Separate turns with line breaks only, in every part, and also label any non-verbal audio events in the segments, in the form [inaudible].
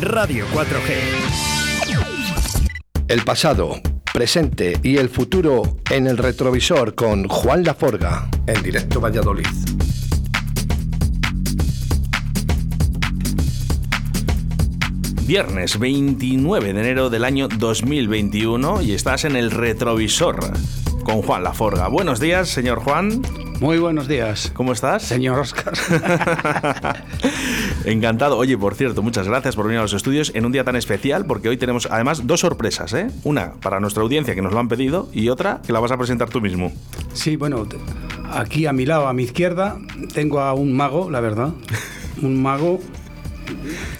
Radio 4G.
El pasado, presente y el futuro en el retrovisor con Juan Laforga, en directo Valladolid.
Viernes 29 de enero del año 2021 y estás en el retrovisor con Juan Laforga. Buenos días, señor Juan.
Muy buenos días.
¿Cómo estás?
Señor Oscar. [laughs]
Encantado. Oye, por cierto, muchas gracias por venir a los estudios en un día tan especial, porque hoy tenemos además dos sorpresas, ¿eh? Una para nuestra audiencia que nos lo han pedido y otra que la vas a presentar tú mismo.
Sí, bueno, aquí a mi lado, a mi izquierda, tengo a un mago, la verdad. [laughs] Un mago,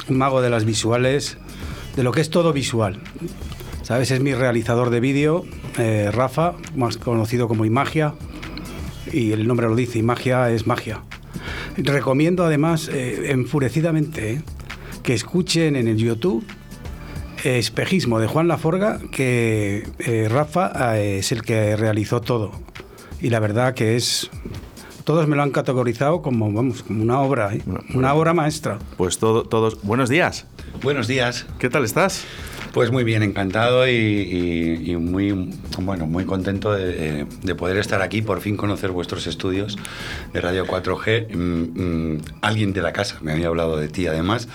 un mago de las visuales, de lo que es todo visual. ¿Sabes? Es mi realizador de vídeo, eh, Rafa, más conocido como Imagia, y el nombre lo dice, Imagia es magia. Recomiendo además eh, enfurecidamente eh, que escuchen en el YouTube Espejismo de Juan Laforga, que eh, Rafa eh, es el que realizó todo. Y la verdad que es... Todos me lo han categorizado como, vamos, como una obra, ¿eh? una obra maestra.
Pues todo, todos. Buenos días.
Buenos días.
¿Qué tal estás?
Pues muy bien, encantado y, muy, bueno, muy contento de, de poder estar aquí, por fin conocer vuestros estudios de Radio 4G. Mm, mm, alguien de la casa me había hablado de ti además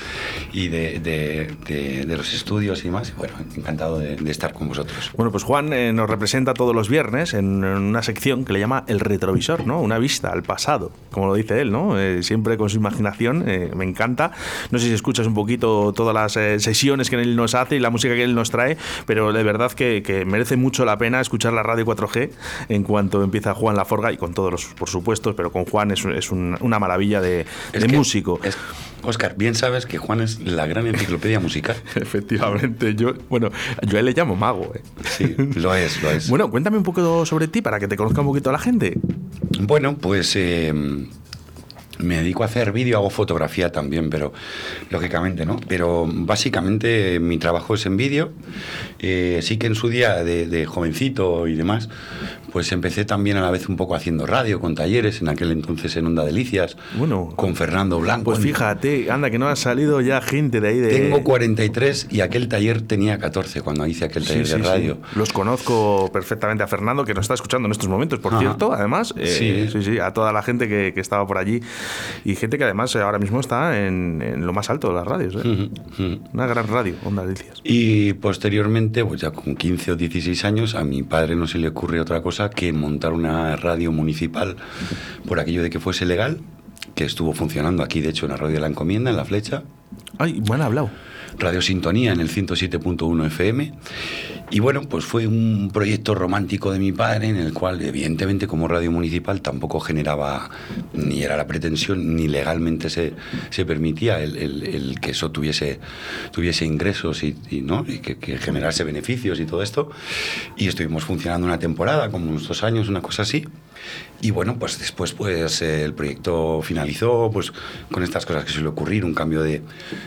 y de, los estudios y más. Bueno, encantado de, estar con vosotros.
Bueno, pues Juan eh, nos representa todos los viernes en, una sección que le llama el retrovisor, ¿no? Una vista al pasado, como lo dice él, ¿no? Eh, siempre con su imaginación, eh, me encanta. No sé si escuchas un poquito todas las sesiones que él nos hace y la música que él nos trae, pero de verdad que, que merece mucho la pena escuchar la radio 4G en cuanto empieza Juan Laforga y con todos los, por supuesto, pero con Juan es, es un- una maravilla de,
Es
de
que-
músico.
es- Oscar, bien sabes que Juan es la gran enciclopedia musical. [laughs]
Efectivamente, yo, bueno, yo a él le llamo mago, ¿eh?
Sí, lo es, lo es.
Bueno, cuéntame un poco sobre ti para que te conozca un poquito la gente.
Bueno, pues eh, me dedico a hacer vídeo, hago fotografía también, pero lógicamente, ¿no? Pero básicamente mi trabajo es en vídeo. Eh, sí que en su día de jovencito y demás, pues empecé también a la vez un poco haciendo radio, con talleres, en aquel entonces en Onda Delicias,
Bueno,
con Fernando Blanco.
Pues fíjate, anda, que no ha salido ya gente de ahí de.
Tengo 43 y aquel taller tenía 14 cuando hice aquel taller
sí,
de
sí.
radio.
Los conozco perfectamente a Fernando, que nos está escuchando en estos momentos, por
Ajá.
cierto, además. eh,
Sí.
sí, sí, a toda la gente que, que estaba por allí. Y gente que además eh, ahora mismo está en, en lo más alto de las radios. ¿eh? Una gran radio, Onda Delicias.
Y posteriormente, pues ya con 15 o 16 años, a mi padre no se le ocurre otra cosa que montar una radio municipal por aquello de que fuese legal, que estuvo funcionando aquí, de hecho, en la radio de la encomienda, en La Flecha,
Ay, bueno hablado.
Radio Sintonía en el 107.1 FM. Y bueno, pues fue un proyecto romántico de mi padre en el cual, evidentemente, como radio municipal tampoco generaba, ni era la pretensión, ni legalmente se, se permitía el, que eso tuviese, tuviese ingresos y, y, ¿no? y que, que generase beneficios y todo esto. Y estuvimos funcionando una temporada, como unos dos años, una cosa así. Y bueno, pues después pues el proyecto finalizó pues con estas cosas que suele ocurrir, un cambio de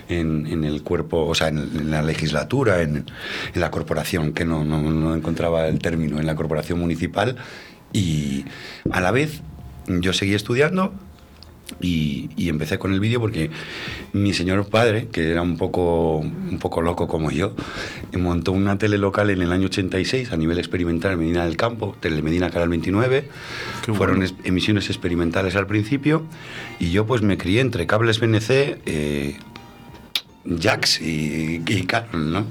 en, el cuerpo, o sea, en, la legislatura, en, en la corporación, que no, no, no encontraba el término, en la corporación municipal. Y a la vez yo seguí estudiando y, y empecé con el vídeo porque mi señor padre, que era un poco, un poco loco como yo, montó una tele local en el año 86 a nivel experimental en Medina del Campo, Telemedina Canal 29.
Qué
Fueron
bueno.
emisiones experimentales al principio y yo pues me crié entre cables BNC, eh, Jax y, y Canon, ¿no?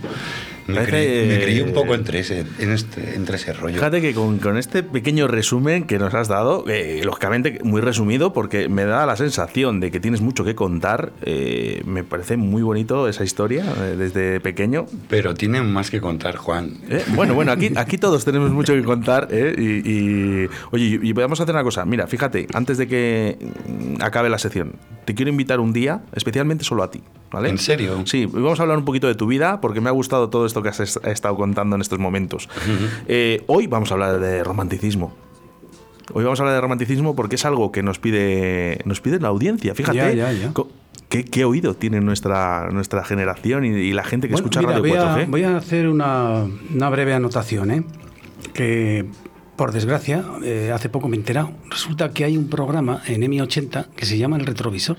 Me, crié, me crié
eh,
un poco entre ese, en este, entre ese rollo.
Fíjate que con, con este pequeño resumen que nos has dado, eh, lógicamente muy resumido, porque me da la sensación de que tienes mucho que contar. eh, me parece muy bonito esa historia eh, desde pequeño.
Pero tienen más que contar, Juan.
Eh, Bueno, bueno, aquí, aquí todos tenemos mucho que contar. ¿eh? Y, y- oye, y vamos a hacer una cosa. Mira, fíjate, antes de que mm, acabe la sección, te quiero invitar un día, especialmente solo a ti. ¿vale?
¿En serio?
Sí, vamos a hablar un poquito de tu vida, porque me ha gustado todo esto que has est- estado contando en estos momentos. Eh, hoy vamos a hablar de romanticismo. Hoy vamos a hablar de romanticismo porque es algo que nos pide, nos pide la audiencia. Fíjate.
Ya, ya, ya.
co- ¿Qué, qué oído tiene nuestra, nuestra generación y, y la gente que
Bueno,
escucha
mira,
Radio
voy,
4G?
a, voy a hacer una, una breve anotación, ¿eh? que por desgracia, eh, hace poco me he enterado, resulta que hay un programa en EMI 80 que se llama El Retrovisor.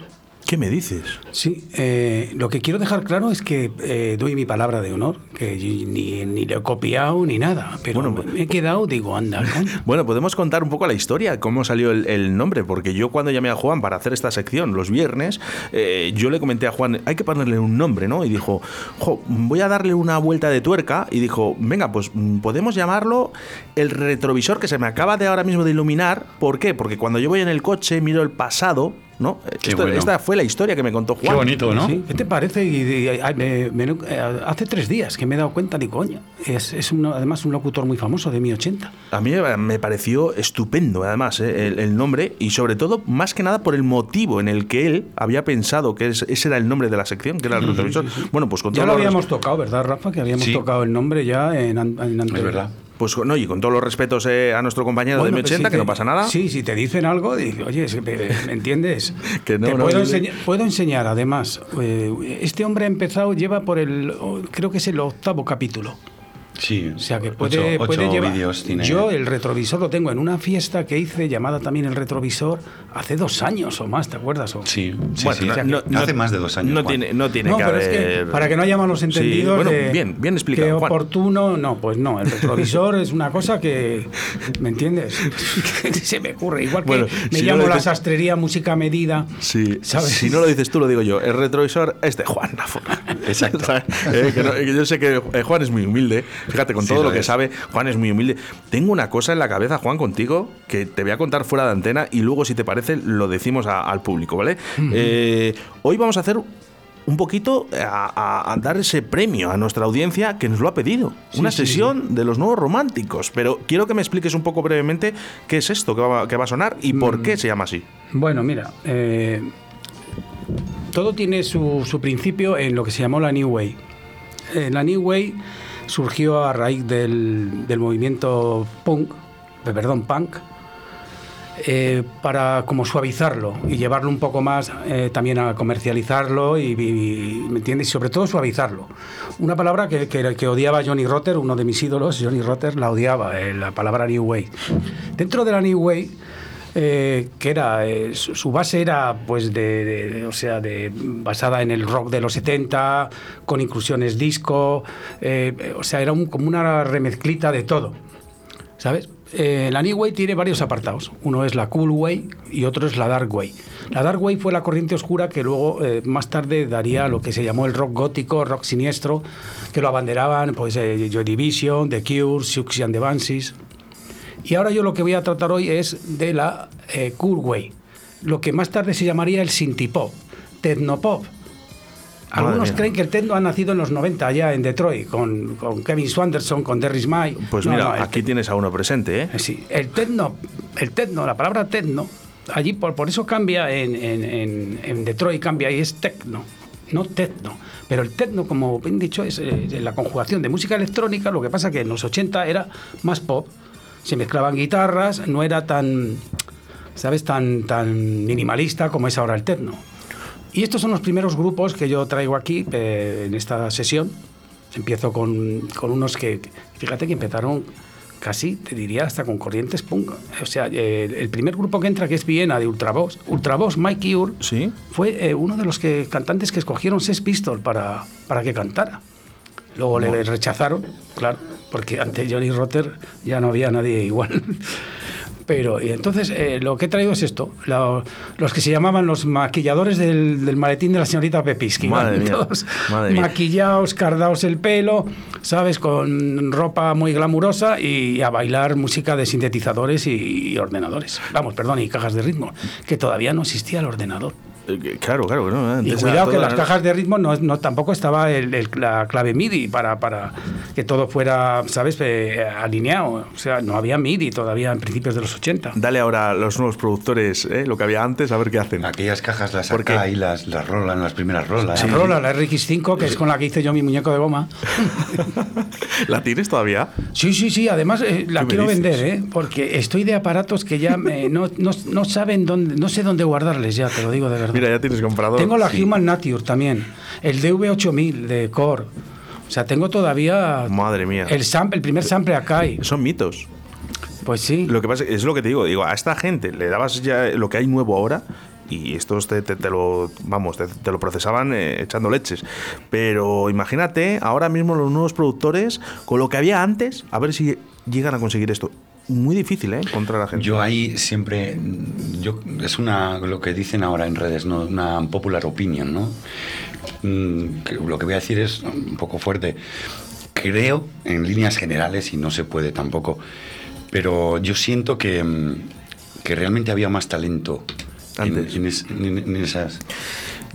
¿Qué me dices?
Sí, eh, lo que quiero dejar claro es que eh, doy mi palabra de honor, que ni, ni lo he copiado ni nada, pero
Bueno,
me he quedado, digo, anda. [laughs]
Bueno, podemos contar un poco la historia, cómo salió el, el nombre, porque yo cuando llamé a Juan para hacer esta sección los viernes, eh, yo le comenté a Juan, hay que ponerle un nombre, ¿no? Y dijo, jo, voy a darle una vuelta de tuerca, y dijo, venga, pues mm, podemos llamarlo el retrovisor que se me acaba de ahora mismo de iluminar. ¿Por qué? Porque cuando yo voy en el coche, miro el pasado, ¿no?
Qué
Esto-
bueno.
Esta fue la historia que me contó Juan.
Qué bonito, ¿no?
Sí, ¿Qué te parece? Y, y- ay, me- me- eh, hace tres días que me he dado cuenta, digo, coño, es, es un- además un locutor muy famoso de mi 80.
A mí me pareció estupendo, además, ¿eh? el, el nombre y sobre todo, más que nada, por el motivo en el que él había pensado que es- ese era el nombre de la sección, que era el retrovisor. Bueno, pues con
Ya lo
los
habíamos tocado, ¿verdad, Rafa? Que habíamos
Sí.
tocado el nombre ya en, en
Es verdad.
Pues no, y con todos los respetos eh, a nuestro compañero
Bueno,
de
pues
M80,
si
que
te-
no pasa nada.
Sí, si te dicen algo, digo, oye, me, ¿me entiendes? [laughs]
Que no,
Te
no,
puedo,
no,
puedo enseñar, además. eh, este hombre ha empezado, lleva por el, oh, creo que es el octavo capítulo.
Sí.
O sea que puede,
ocho,
puede
ocho
llevar.
vídeos tiene.
Yo el retrovisor lo tengo en una fiesta que hice llamada también el retrovisor hace dos años o más, ¿te acuerdas? O-
Sí, sí,
Bueno,
sí.
no- no-
Hace más de dos años.
No
Juan.
tiene, no tiene
No,
que
pero es que para que no haya malos
Sí,
entendidos.
bueno,
de
bien, bien explicado,
Que
Juan.
oportuno, no, pues no. El retrovisor es una cosa que. ¿Me entiendes? [laughs] Se me ocurre. Igual que
Bueno,
me
si no
llamo la
dices-
sastrería música medida.
Sí,
¿sabes?
si no lo dices tú, lo digo yo. El retrovisor es de Juan.
Exacto. [laughs]
Eh, que no- que yo sé que eh, Juan es muy humilde. Fíjate, con
Sí,
todo
lo
lo que sabe, Juan es muy humilde. Tengo una cosa en la cabeza, Juan, contigo, que te voy a contar fuera de antena y luego, si te parece, lo decimos a- al público, ¿vale? Eh, hoy vamos a hacer un poquito a, a- a dar ese premio a nuestra audiencia que nos lo ha pedido. Una
sí,
sesión de los nuevos románticos. Pero quiero que me expliques un poco brevemente qué es esto que va, que va a sonar y por
Mm.
qué se llama así.
Bueno, mira. eh, todo tiene su, su principio en lo que se llamó la New Way. Eh, la New Way surgió a raíz del, del movimiento punk, perdón, punk, eh, para como suavizarlo y llevarlo un poco más eh, también a comercializarlo y, y- ¿me? Y sobre todo suavizarlo. Una palabra que, que- odiaba Johnny Rotter, uno de mis ídolos, Johnny Rotter la odiaba, la palabra New Way. Dentro de la New Way, eh, que era eh, su, base era pues de, o sea de basada en el rock de los 70 con inclusiones disco eh, o sea era un- como una remezclita de todo ¿Sabes? La New Way tiene varios apartados. Uno es la Cool Way y otro es la Dark Way. La Dark Way fue la corriente oscura que luego más tarde daría lo que se llamó el rock gótico, rock siniestro, que lo abanderaban pues Joy Division, The Cure, Siouxsie and the Banshees. Y ahora yo lo que voy a tratar hoy es de la eh, Cool Way, lo que más tarde se llamaría el Synthipop, Tecnopop. Algunos
Madre mía.
creen que el techno ha nacido en los 90 allá en Detroit, con, con Kevin Swanderson, con Derry Smile.
Pues
No,
mira,
no,
aquí tienes a uno presente, ¿eh?
Sí, el techno, el techno, la palabra techno, allí por, por eso cambia en, en, en- Detroit, cambia y es techno, no techno. Pero el techno, como bien dicho, es eh, la conjugación de música electrónica, lo que pasa que en los 80 era más pop, se mezclaban guitarras, no era tan, ¿sabes?, tan, tan minimalista como es ahora el techno. Y estos son los primeros grupos que yo traigo aquí eh, en esta sesión. Empiezo con, con unos que, fíjate que empezaron casi, te diría, hasta con corrientes punk. O sea, eh, el primer grupo que entra, que es Viena, de Ultravox, Ultravox, Mike Ure,
Sí.
fue eh, uno de los que, cantantes que escogieron Sex Pistols para, para que cantara. Luego le rechazaron, claro, porque ante Johnny Rotter ya no había nadie igual. [laughs] Pero y entonces eh, lo que he traído es esto, lo- los que se llamaban los maquilladores del, del maletín de la señorita Pepisky.
Madre mía,
Todos
madre mía.
maquillados, cardados el pelo, ¿sabes? Con ropa muy glamurosa y a bailar música de sintetizadores y, y ordenadores. Vamos, perdón, y cajas de ritmo, que todavía no existía el ordenador.
Eh, Claro, claro. No,
Y cuidado que las cajas de ritmo no, no tampoco estaba el- el- la clave MIDI para, para que todo fuera, ¿sabes?, Eh, alineado. O sea, no había MIDI todavía en principios de los 80.
Dale ahora a los nuevos productores ¿eh? lo que había antes, a ver qué hacen.
Aquellas cajas las
¿Por qué?
acá y las, las rolan, las primeras rolas.
La rola, la RX5, que es con la que hice yo mi muñeco de goma. [laughs]
¿La tienes todavía?
Sí, sí, sí. Además, eh, la
¿Qué me
quiero
dices?
vender, ¿eh? Porque estoy de aparatos que ya me- no, no, no saben dónde, no sé dónde guardarles ya, te lo digo de verdad.
Mira, ya tienes comprador.
Tengo la
Sí.
Human Nature también, el DV8000 de Core. O sea, tengo todavía
Madre mía.
el sample, el primer sample Akai.
Son mitos.
Pues sí.
Lo que pasa es lo que te digo, digo, a esta gente le dabas ya lo que hay nuevo ahora y estos te, te- te lo, vamos, te, te lo procesaban eh, echando leches. Pero imagínate ahora mismo los nuevos productores con lo que había antes, a ver si llegan a conseguir esto. Muy difícil, ¿eh? Encontrar a gente.
Yo ahí siempre, yo, es una, lo que dicen ahora en redes, ¿no? una popular opinion, ¿no? Mm, lo que voy a decir es un poco fuerte. Creo, en líneas generales, y no se puede tampoco, pero yo siento que, mm, que realmente había más talento en,
Antes.
en es- en- en esas...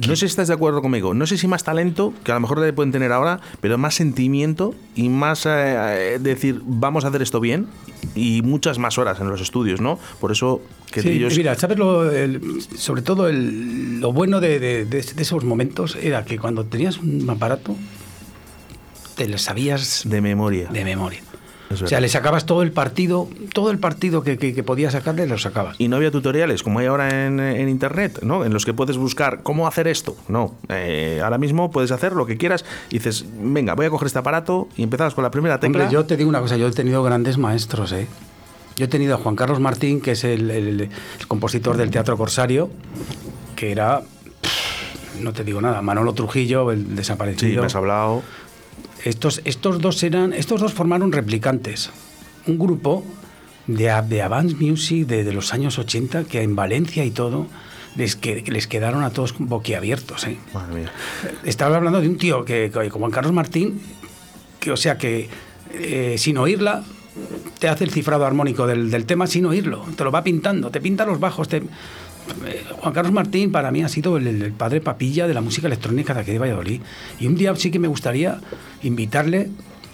No sé si estás de acuerdo conmigo. No sé si más talento, que a lo mejor le pueden tener ahora, pero más sentimiento y más eh, eh, decir, vamos a hacer esto bien y muchas más horas en los estudios, ¿no? Por eso que
Sí,
ellos...
Mira, ¿sabes lo, el- sobre todo el- lo bueno de, de- de- de esos momentos? Era que cuando tenías un aparato, te lo sabías
De memoria.
de memoria.
Es
O sea, le sacabas todo el partido, todo el partido que, que, que podías sacarle, lo sacabas.
Y no había tutoriales como hay ahora en, en internet, ¿no? En los que puedes buscar cómo hacer esto. No. Eh, ahora mismo puedes hacer lo que quieras y dices, venga, voy a coger este aparato y empezabas con la primera tecla.
Hombre, yo te digo una cosa, yo he tenido grandes maestros, ¿eh? Yo he tenido a Juan Carlos Martín, que es el, el- el compositor del Teatro Corsario, que era, no te digo nada, Manolo Trujillo, el
Sí,
desaparecido.
me has hablado.
Estos, estos dos eran, estos dos formaron replicantes, un grupo de, de Avance Music de, de los años 80 que en Valencia y todo les, que, les quedaron a todos boquiabiertos. ¿eh?
Madre mía.
Estaba hablando de un tío que, como Juan Carlos Martín, que o sea que eh, sin oírla te hace el cifrado armónico del, del tema sin oírlo, te lo va pintando, te pinta los bajos. te- Juan Carlos Martín para mí ha sido el, el padre papilla de la música electrónica de aquí de Valladolid. Y un día sí que me gustaría invitarle,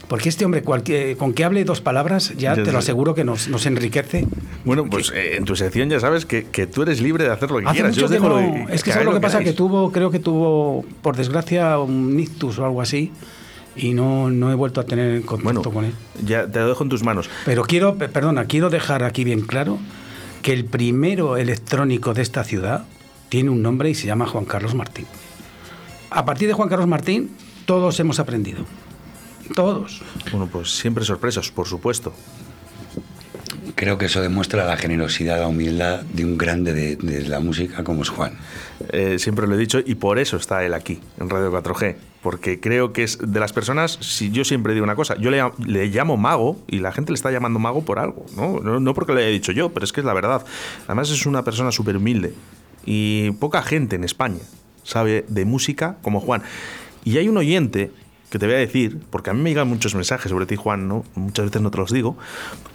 porque este hombre cualquier- con que hable dos palabras ya
Ya
te lo aseguro que nos, nos enriquece.
Bueno, pues eh, en tu sección ya sabes que, que tú eres libre de hacer lo que
Hace
quieras. Yo
mucho
os
que
dejo
no-
lo-
es que eso lo que pasa,
queráis.
que tuvo, creo que tuvo, por desgracia, un ictus o algo así, y no, no he vuelto a tener contacto
Bueno,
con él.
ya te lo dejo en tus manos.
Pero quiero, pe- perdona, quiero dejar aquí bien claro que el primero electrónico de esta ciudad tiene un nombre y se llama Juan Carlos Martín. A partir de Juan Carlos Martín, todos hemos aprendido. Todos.
Bueno, pues siempre sorpresas, por supuesto.
Creo que eso demuestra la generosidad, la humildad de un grande de, de la música como es Juan.
Eh, siempre lo he dicho y por eso está él aquí, en Radio 4G. Porque creo que es de las personas, si yo siempre digo una cosa, yo le, le llamo mago y la gente le está llamando mago por algo, ¿no? No, no porque lo haya dicho yo, pero es que es la verdad. Además es una persona súper humilde y poca gente en España sabe de música como Juan. Y hay un oyente que te voy a decir, porque a mí me llegan muchos mensajes sobre ti, Juan, ¿no? Muchas veces no te los digo,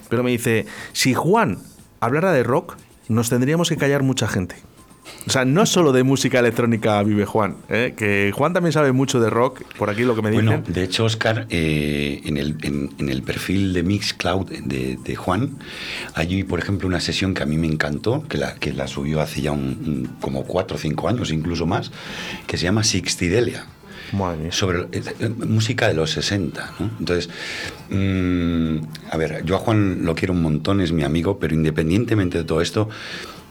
pero me dice, si Juan hablara de rock, nos tendríamos que callar mucha gente. O sea, no solo de música electrónica vive Juan, ¿eh? que Juan también sabe mucho de rock, por aquí lo que me dicen.
Bueno, de hecho, Oscar, eh, en, el, en, en el perfil de Mixcloud de, de Juan, hay, por ejemplo, una sesión que a mí me encantó, que la, que la subió hace ya un, un- como cuatro o cinco años, incluso más, que se llama Sixtidelia. Sobre eh, eh, música de los 60, ¿no? Entonces, mm, a ver, yo a Juan lo quiero un montón, es mi amigo, pero independientemente de todo esto,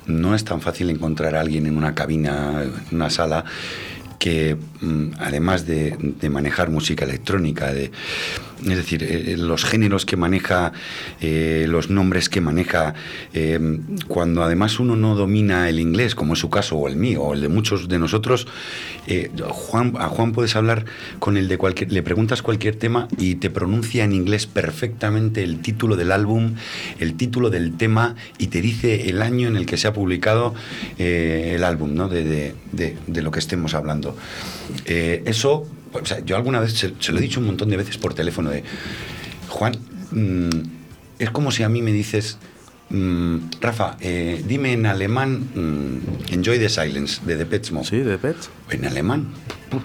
no es tan fácil encontrar a alguien en una cabina, en una sala, que mm, además de, de manejar música electrónica, de, es decir, eh, los géneros que maneja, eh, los nombres que maneja, eh, cuando además uno no domina el inglés, como es su caso, o el mío, o el de muchos de nosotros, eh, Juan, a Juan puedes hablar con el de cualquier, le preguntas cualquier tema y te pronuncia en inglés perfectamente el título del álbum, el título del tema y te dice el año en el que se ha publicado eh, el álbum, ¿no? De, de- de- lo que estemos hablando. Eh, eso, o sea, yo alguna vez se, se lo he dicho un montón de veces por teléfono de Juan, mm, es como si a mí me dices, mm, Rafa, eh, dime en alemán mm, Enjoy the Silence de The Pet Mode.
Sí, de Pets.
En alemán. Uf,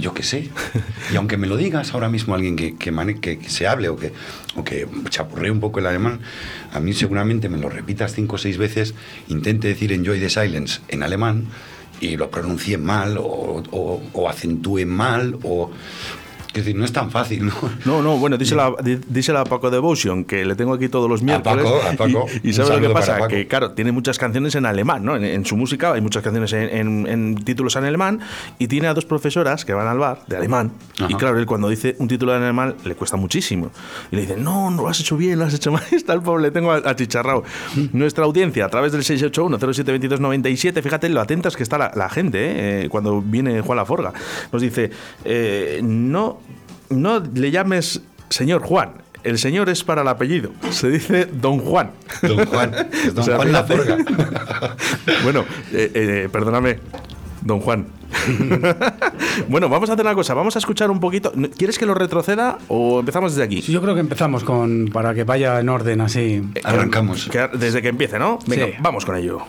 yo qué sé. Y aunque me lo digas ahora mismo alguien que, que, mane- que- que se hable o que, o que chapurree un poco el alemán, a mí seguramente me lo repitas cinco o seis veces, intente decir Enjoy the Silence en alemán y lo pronuncie mal o, o- o acentúe mal o... Es decir, no es tan fácil, ¿no?
No, no, bueno, dísela, di- dísela a Paco Devotion, que le tengo aquí todos los miércoles.
Paco, a Paco.
Y, y ¿sabes lo que pasa? Que, claro, tiene muchas canciones en alemán, ¿no? En, en su música hay muchas canciones en, en- en títulos en alemán y tiene a dos profesoras que van al bar de alemán. Y claro, él cuando dice un título en alemán le cuesta muchísimo. Y le dicen, no, no lo has hecho bien, lo has hecho mal. [laughs] Está el pobre, le tengo achicharrado. Nuestra audiencia, a través del 681-072297, fíjate lo atentas que está la, la gente ¿eh? Eh, cuando viene Juan Laforga. Nos dice, eh, no, no le llames señor Juan. El señor es para el apellido. Se dice don Juan.
Don Juan. Es don [laughs]
O sea,
Juan
fíjate.
Laforga. [laughs]
bueno, eh, eh, perdóname, don Juan. [laughs] bueno, vamos a hacer una cosa. Vamos a escuchar un poquito. ¿Quieres que lo retroceda o empezamos desde aquí?
Sí, yo creo que empezamos con para que vaya en orden así.
Arrancamos.
Que- desde que empiece, ¿no? Venga,
Sí.
vamos con ello.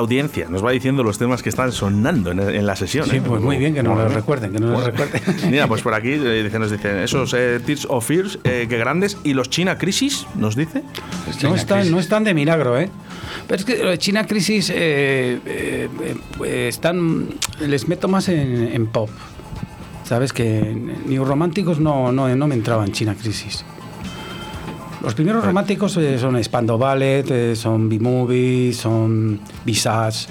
Nuestra audiencia nos va diciendo los temas que están sonando en, en la sesión.
Sí,
¿eh?
pues muy bien, que nos lo recuerden, que nos lo recuerden. [laughs]
Mira, pues por aquí eh, dicen- nos dicen esos eh, Tears of Fears, eh, que grandes. ¿Y los China Crisis? Nos dice.
No están, no están de milagro, ¿eh? Pero es que China Crisis eh, eh, eh, están, les meto más en, en pop. Sabes que New Románticos no, no, no me entraban en China Crisis. Los primeros románticos eh, son Spando Ballet, eh, son B-Movie, son Visage.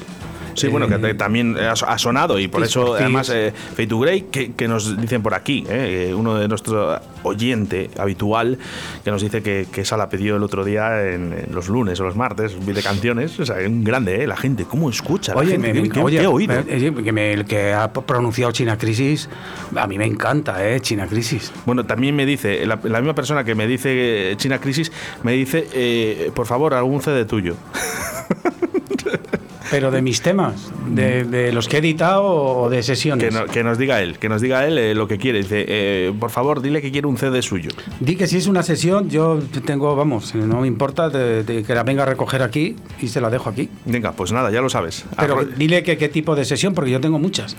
Sí, bueno, que
eh,
también ha sonado y por eso, además, eh, Fade to Grey, que, que nos dicen por aquí, eh, uno de nuestros oyente habitual, que nos dice que, que esa la pidió el otro día en, en los lunes o los martes, de canciones. O sea, un grande, ¿eh? La gente, ¿cómo escucha? La
Oye,
gente?
me-
¿Qué-
me-
qué-
oye,
qué oído?
eh, que me- el que ha pronunciado China Crisis, a mí me encanta, ¿eh? China Crisis.
Bueno, también me dice, la, la misma persona que me dice eh, China Crisis, me dice, eh, por favor, algún CD tuyo. [laughs]
Pero de mis temas, de, de los que he editado o de sesiones.
Que, no- que nos diga él, que nos diga él eh, lo que quiere. Dice, eh, por favor, dile que quiere un CD suyo.
Di que si es una sesión, yo tengo, vamos, no me importa de, de que la venga a recoger aquí y se la dejo aquí.
Venga, pues nada, ya lo sabes.
Pero
Arro-
dile que qué tipo de sesión, porque yo tengo muchas.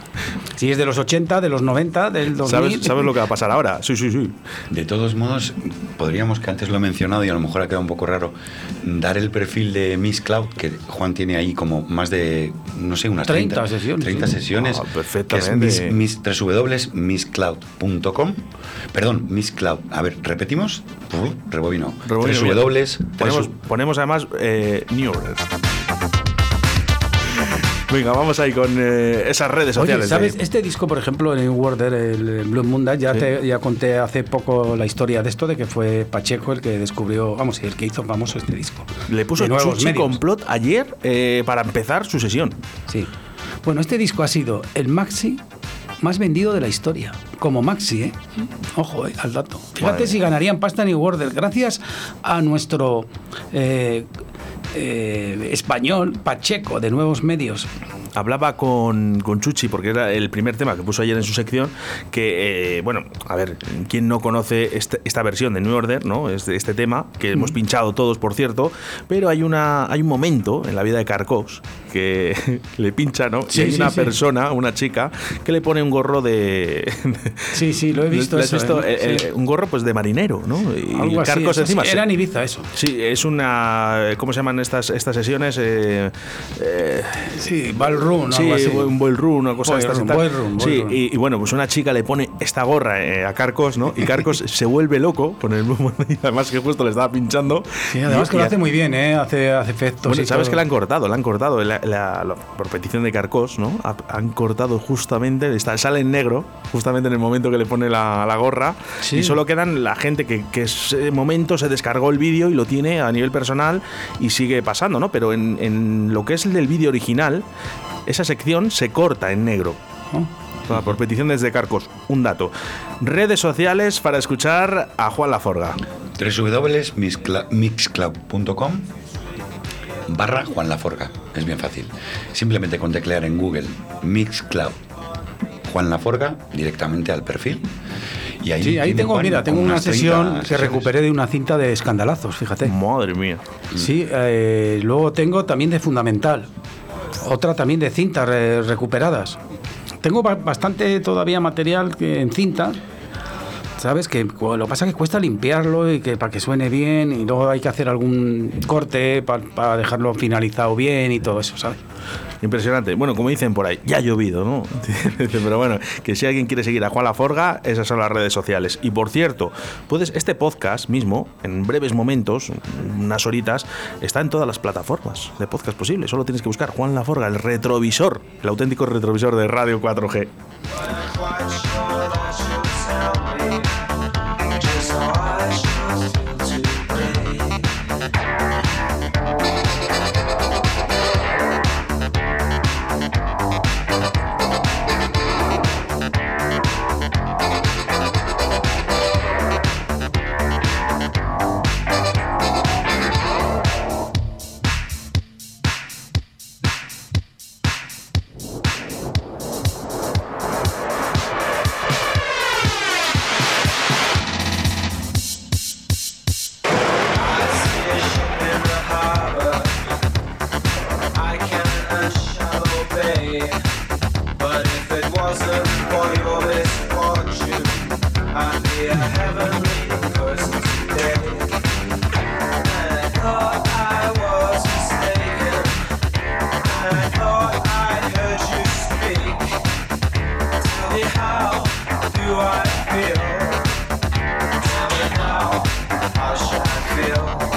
Si es de los 80, de los 90, del 2000.
¿Sabes, ¿Sabes lo que va a pasar ahora? Sí, sí, sí.
De todos modos, podríamos, que antes lo he mencionado y a lo mejor ha quedado un poco raro, dar el perfil de Miss Cloud, que Juan tiene ahí como más de, no sé, unas
30
30,
sesiones,
30
sí.
sesiones.
Ah,
Que es
perfectamente.
www.misscloud.com. Perdón, Miss Cloud. A ver, repetimos. Rebobino.
Rebobino,
www.
Ponemos, ponemos además eh. Venga, vamos ahí con eh, esas redes
Oye,
sociales.
¿sabes?
de-
Este disco, por ejemplo, en New Order, el Blue Moon, ya, te, ya conté hace poco la historia de esto, de que fue Pacheco el que descubrió, vamos, el que hizo famoso este disco.
Le puso
medios.
Complot ayer eh, para empezar su sesión.
Sí. Bueno, este disco ha sido el maxi más vendido de la historia. Como maxi, ¿eh? Ojo, ¿eh? Al dato. Fíjate si ganarían pasta New Order gracias a nuestro eh, eh, español Pacheco de Nuevos Medios.
Hablaba con, con Chuchi, porque era el primer tema que puso ayer en su sección, que, eh, bueno, a ver, ¿quién no conoce este- esta versión de New Order, ¿no? Este, este tema, que hemos pinchado todos, por cierto, pero hay, una, hay un momento en la vida de Carcos que [laughs] le pincha, ¿no?
Sí,
y hay
sí,
una
sí.
persona, una chica, que le pone un gorro de... [laughs]
Sí, sí, lo he visto.
¿Lo has
eso,
visto?
¿eh?
Eh,
Sí.
un gorro pues de marinero, ¿no? Y
Algo
Carcos encima...
sí, Era en Ibiza eso.
Sí, es una. ¿Cómo se llaman estas, estas sesiones? Eh, eh,
Ballroom,
sí,
algo así.
un ballroom, una cosa de estas y
Ballroom,
tal.
ballroom,
Sí, y, y bueno, pues una chica le pone esta gorra eh, a Carcos, ¿no? Y Carcos [laughs] se vuelve loco con el [laughs] y además que justo le estaba pinchando.
Sí, además
Y-
que lo hace muy bien, ¿eh? Hace, hace efectos.
Bueno,
y
sabes
todo.
que la han cortado, la han cortado la- la- la- por petición de Carcos, ¿no? Ha- Han cortado justamente, está, sale en negro, justamente en el momento que le pone la, la gorra,
Sí.
y solo quedan la gente que, que ese momento se descargó el vídeo y lo tiene a nivel personal y sigue pasando, ¿no? Pero en, en lo que es el del vídeo original, esa sección se corta en negro. Ah, Por petición desde Carcos, un dato. Redes sociales para escuchar a Juan Laforga.
www.mixcloud.com barra Juan Laforga. Es bien fácil. Simplemente con teclear en Google Mixcloud Juan Laforga directamente al perfil. Y ahí,
Sí, ahí
tiene
tengo,
Juan
mira, tengo una
unas 30
sesión que
sesiones.
recuperé de una cinta de escandalazos, fíjate.
Madre mía.
Sí, eh, luego tengo también de Fundamental. Otra también de cintas re- recuperadas. Tengo ba- bastante todavía material en cinta. ¿Sabes? Que lo pasa que cuesta limpiarlo y que para que suene bien y luego hay que hacer algún corte pa- para dejarlo finalizado bien y todo eso, ¿sabes?
Impresionante. Bueno, como dicen por ahí, ya ha llovido, ¿no? [laughs] Pero bueno, que si alguien quiere seguir a Juan Laforga, esas son las redes sociales. Y por cierto, puedes, este podcast mismo, en breves momentos, unas horitas, está en todas las plataformas de podcast posibles. Solo tienes que buscar Juan Laforga, el retrovisor, el auténtico retrovisor de Radio 4G.
feel.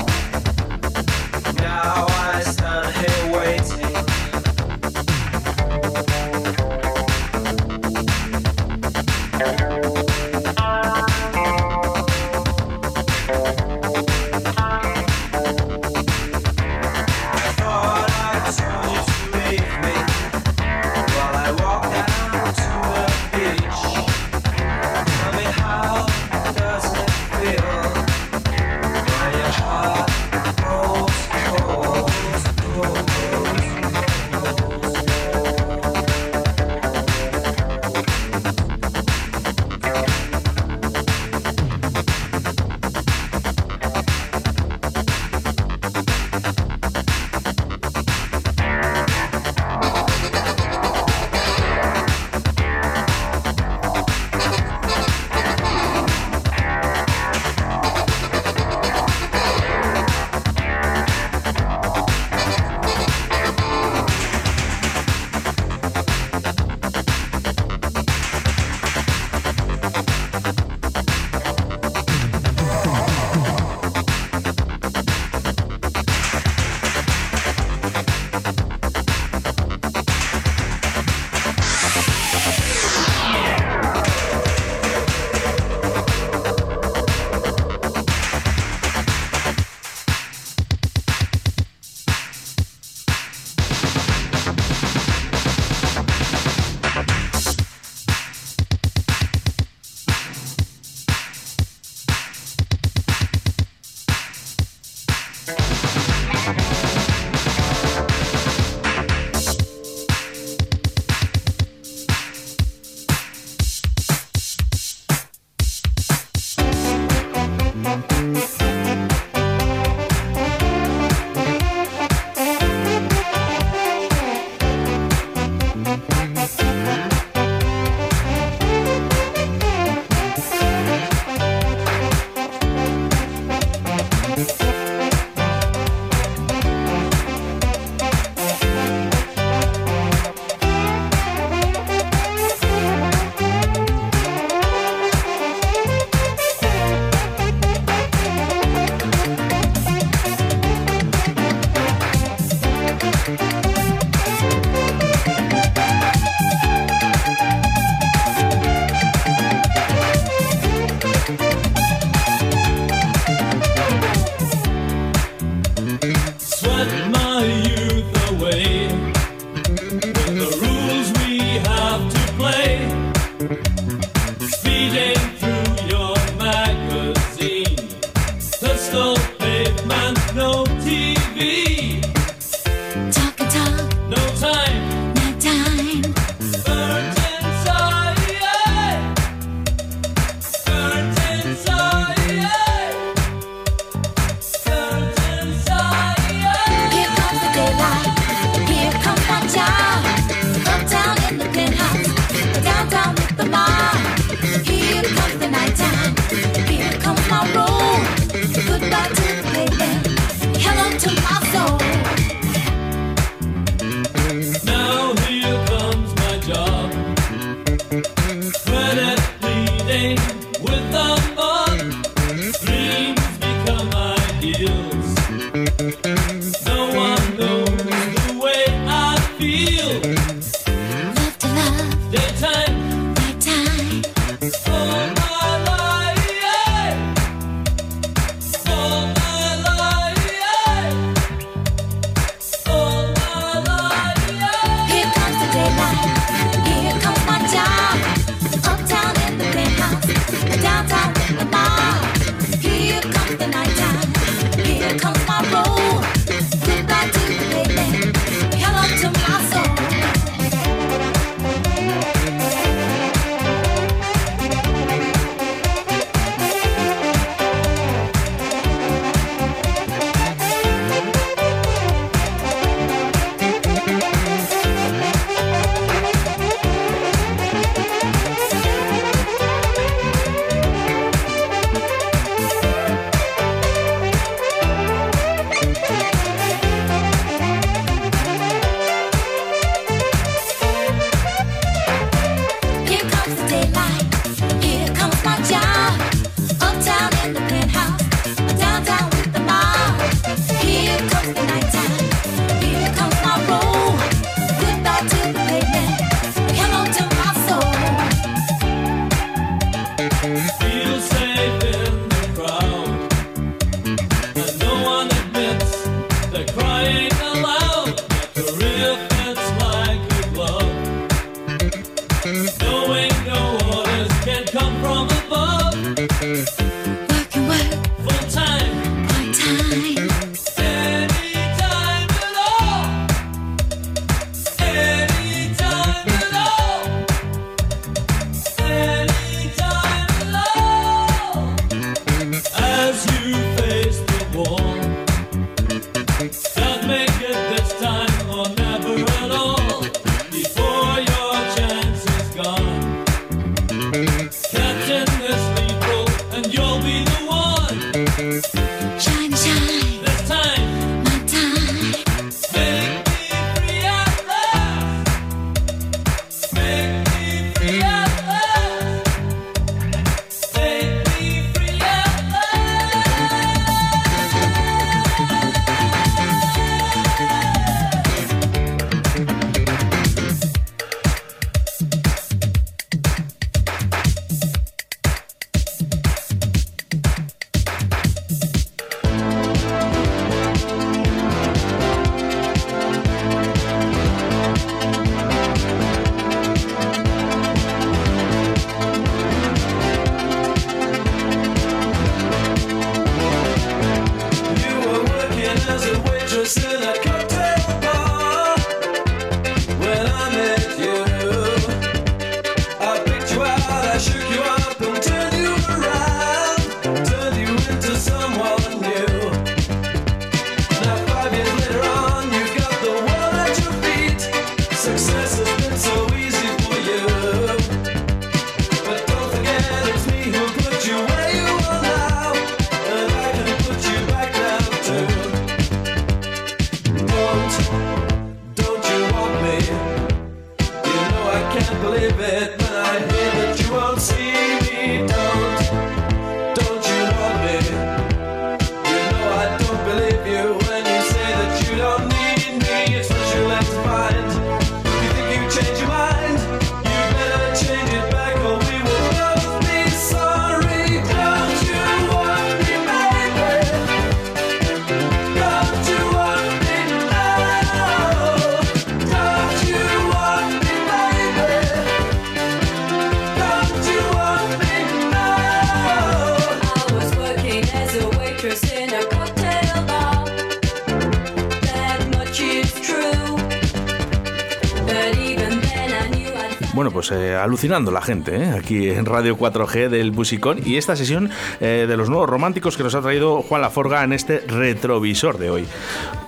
Bueno, pues eh, alucinando la gente, ¿eh? aquí en Radio 4G del Busicón y esta sesión eh, de los nuevos románticos que nos ha traído Juan Laforga en este retrovisor de hoy.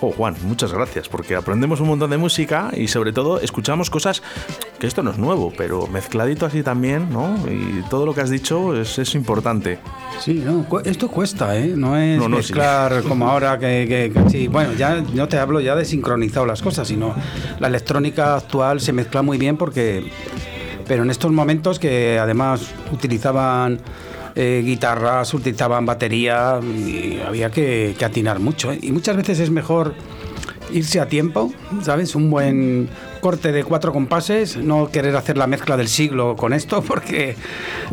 Oh, Juan, muchas gracias, porque aprendemos un montón de música y sobre todo escuchamos cosas que esto no es nuevo, pero mezcladito así también, ¿no? Y todo lo que has dicho es, es importante.
Sí, no, cu- esto cuesta, ¿eh? No es
No, no, sí.
mezclar como ahora que, que- que sí. Bueno, ya no te hablo ya de sincronizado las cosas, sino la electrónica actual se mezcla muy bien porque... Pero en estos momentos que además utilizaban eh, guitarras, utilizaban batería y había que, atinar mucho. ¿eh? Y muchas veces es mejor irse a tiempo, ¿sabes? Un buen corte de cuatro compases, no querer hacer la mezcla del siglo con esto, porque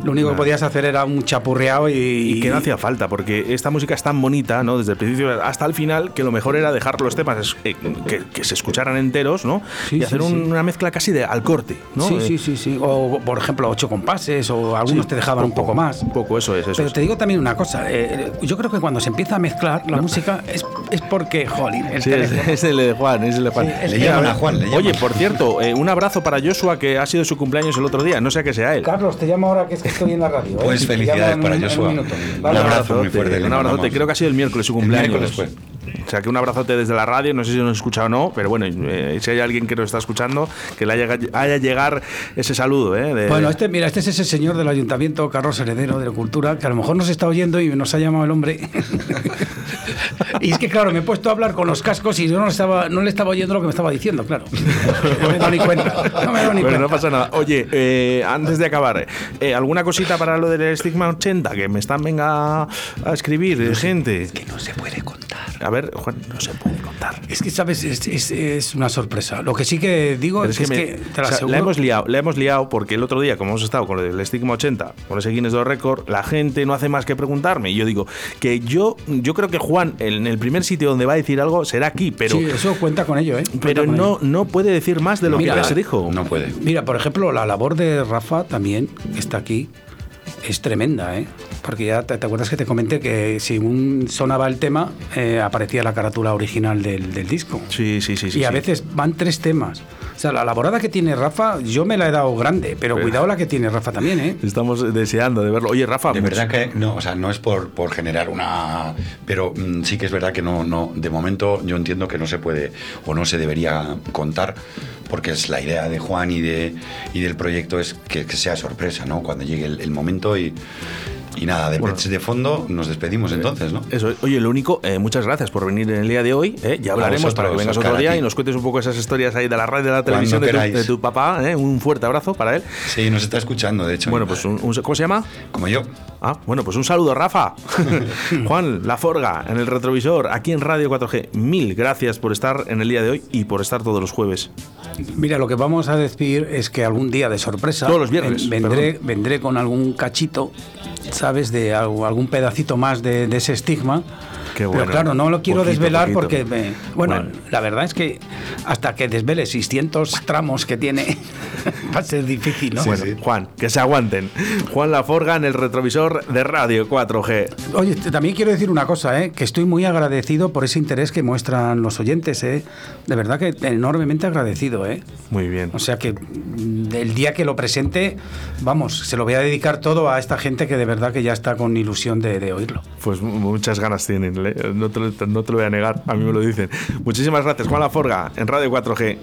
lo único que podías hacer era un chapurreado y,
Y que no hacía falta, porque esta música es tan bonita, ¿no? Desde el principio hasta el final, que lo mejor era dejar los temas eh, que, que se escucharan enteros, ¿no?
Sí,
y
sí,
hacer un-
sí.
una mezcla casi de al corte, ¿no?
Sí,
Eh,
sí, sí, sí. O, por ejemplo, ocho compases, o algunos
sí,
te dejaban un poco más.
Un poco, eso es, eso
Pero
es.
te digo también una cosa, eh, yo creo que cuando se empieza a mezclar la música es, es porque, jolín, el
Sí, es, es el de Juan, es el de Juan.
Sí,
Le llaman a Juan, le llaman.
Oye, por cierto, eh, un abrazo para Joshua que ha sido su cumpleaños el otro día, no sé que sea él.
Carlos, te llamo ahora que es que estoy en la radio. ¿eh?
Pues felicidades para
un-
Joshua.
un minuto.
Un
Vale.
abrazo muy fuerte,
Un abrazote, creo que ha sido el miércoles su
El
cumpleaños.
miércoles fue.
O sea, que un abrazote desde la radio, no sé si nos escucha o no, pero bueno, eh, si hay alguien que nos está escuchando, que le haya, haya llegar ese saludo. ¿eh? de-
Bueno, este, mira, este es ese señor del ayuntamiento, Carlos Heredero de la Cultura, que a lo mejor nos está oyendo y nos ha llamado el hombre. [laughs] y es que, claro, me he puesto a hablar con los cascos y yo no, estaba, no le estaba oyendo lo que me estaba diciendo, claro. No me he dado ni cuenta. No me he dado ni
Bueno, no pasa nada. Oye, eh, antes de acabar, ¿alguna cosita para lo del estigma 80? Que me están, venga, a escribir, gente.
Que no se puede contar.
A ver, Juan, no se puede contar.
Es que, ¿sabes? Es, es- es una sorpresa. Lo que sí que digo es,
es que,
que,
me-
te lo
o sea, la hemos liado, la hemos liado porque el otro día, como hemos estado con el Estigma 80, con ese Guinness de récord, la gente no hace más que preguntarme. Y yo digo que yo, yo creo que Juan, en el primer sitio donde va a decir algo será aquí, pero,
sí, eso cuenta con ello, ¿eh? Cuenta
pero no,
ello.
no puede decir más de lo
Mira,
que ya se dijo.
No puede.
Mira, por ejemplo, la labor de Rafa también, que está aquí, es tremenda, ¿eh? Porque ya te, te acuerdas que te comenté que si un sonaba el tema, eh, aparecía la carátula original del, del disco.
Sí, sí, sí. sí
y a
sí.
veces van tres temas. O sea, la laborada que tiene Rafa, yo me la he dado grande, pero
Pero-
cuidado la que tiene Rafa también, ¿eh?
Estamos deseando de verlo. Oye, Rafa,
De
much-
verdad que no, o sea, no es por, por generar una. Pero mm, sí que es verdad que no, no. De momento yo entiendo que no se puede o no se debería contar, porque es la idea de Juan y, de, y del proyecto es que, que sea sorpresa, ¿no? Cuando llegue el, el momento momento y, y nada, de,
Bueno.
de fondo nos despedimos entonces, ¿no?
Eso, es. oye, lo único, eh, muchas gracias por venir en el día de hoy. eh, ya hablaremos
vosotros,
para que vengas otro día y nos cuentes un poco esas historias ahí de la radio y de la televisión de tu,
queráis.
de tu papá. eh, un fuerte abrazo para él.
Sí, nos está escuchando, de hecho.
Bueno, pues un, un- ¿cómo se llama?
Como yo.
Ah, bueno, pues un saludo, Rafa. [laughs] [laughs] Juan, La Forga, en el retrovisor, aquí en Radio 4G. Mil gracias por estar en el día de hoy y por estar todos los jueves.
Mira, lo que vamos a decir es que algún día de sorpresa
Todos los viernes,
ven- vendré,
perdón.
vendré con algún cachito, ¿sabes? De algún pedacito más de, de ese estigma.
Qué bueno.
Pero claro, no lo quiero
Poquito,
desvelar
poquito.
porque, me- bueno, la verdad es que hasta que desvele 600 tramos que tiene, [laughs] va a ser difícil, ¿no?
bueno, Juan, que se aguanten. Juan La Forga en el retrovisor de Radio 4G.
Oye, también quiero decir una cosa, ¿eh? que estoy muy agradecido por ese interés que muestran los oyentes, ¿eh? de verdad que enormemente agradecido. ¿eh?
Muy bien.
O sea que mm, el día que lo presente, vamos, se lo voy a dedicar todo a esta gente que de verdad que ya está con ilusión de, de oírlo.
Pues mu- muchas ganas tienen, no te, lo, no te lo voy a negar, a mí me lo dicen. Muchísimas gracias, Juan Laforga, en Radio 4G.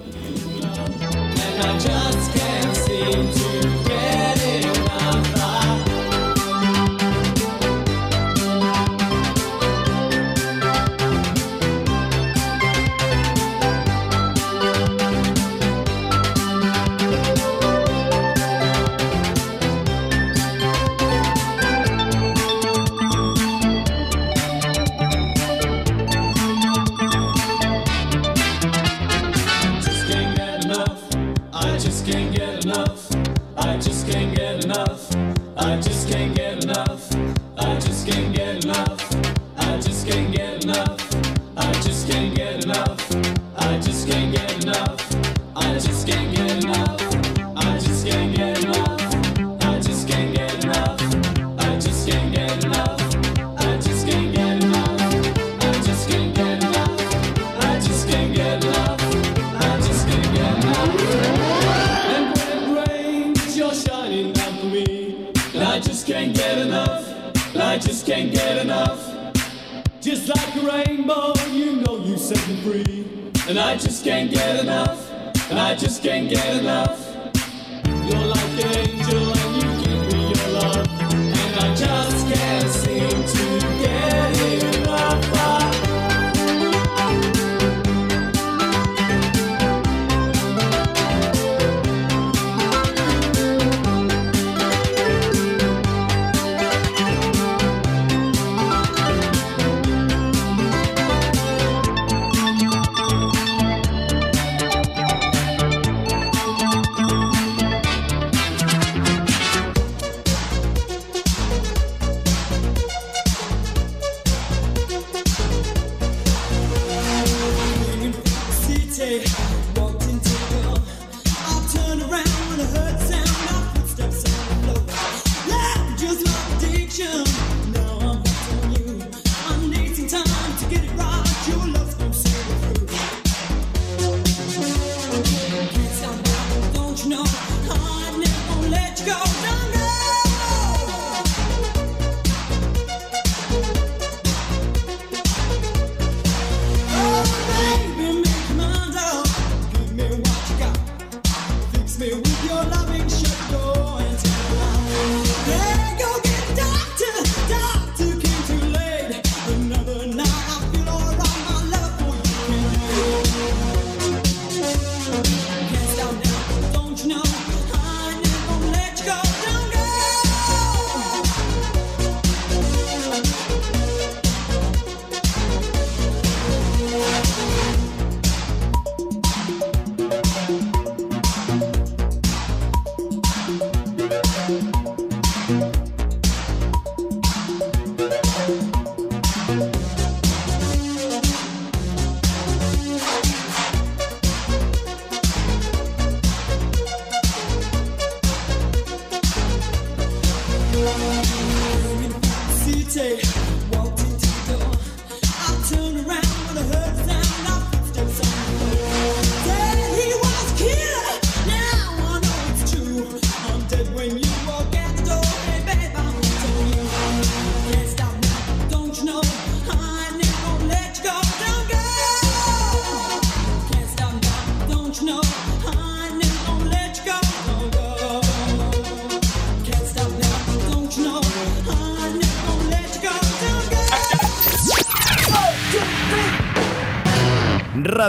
Just can't get enough. And I just can't get enough.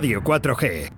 Radio 4G.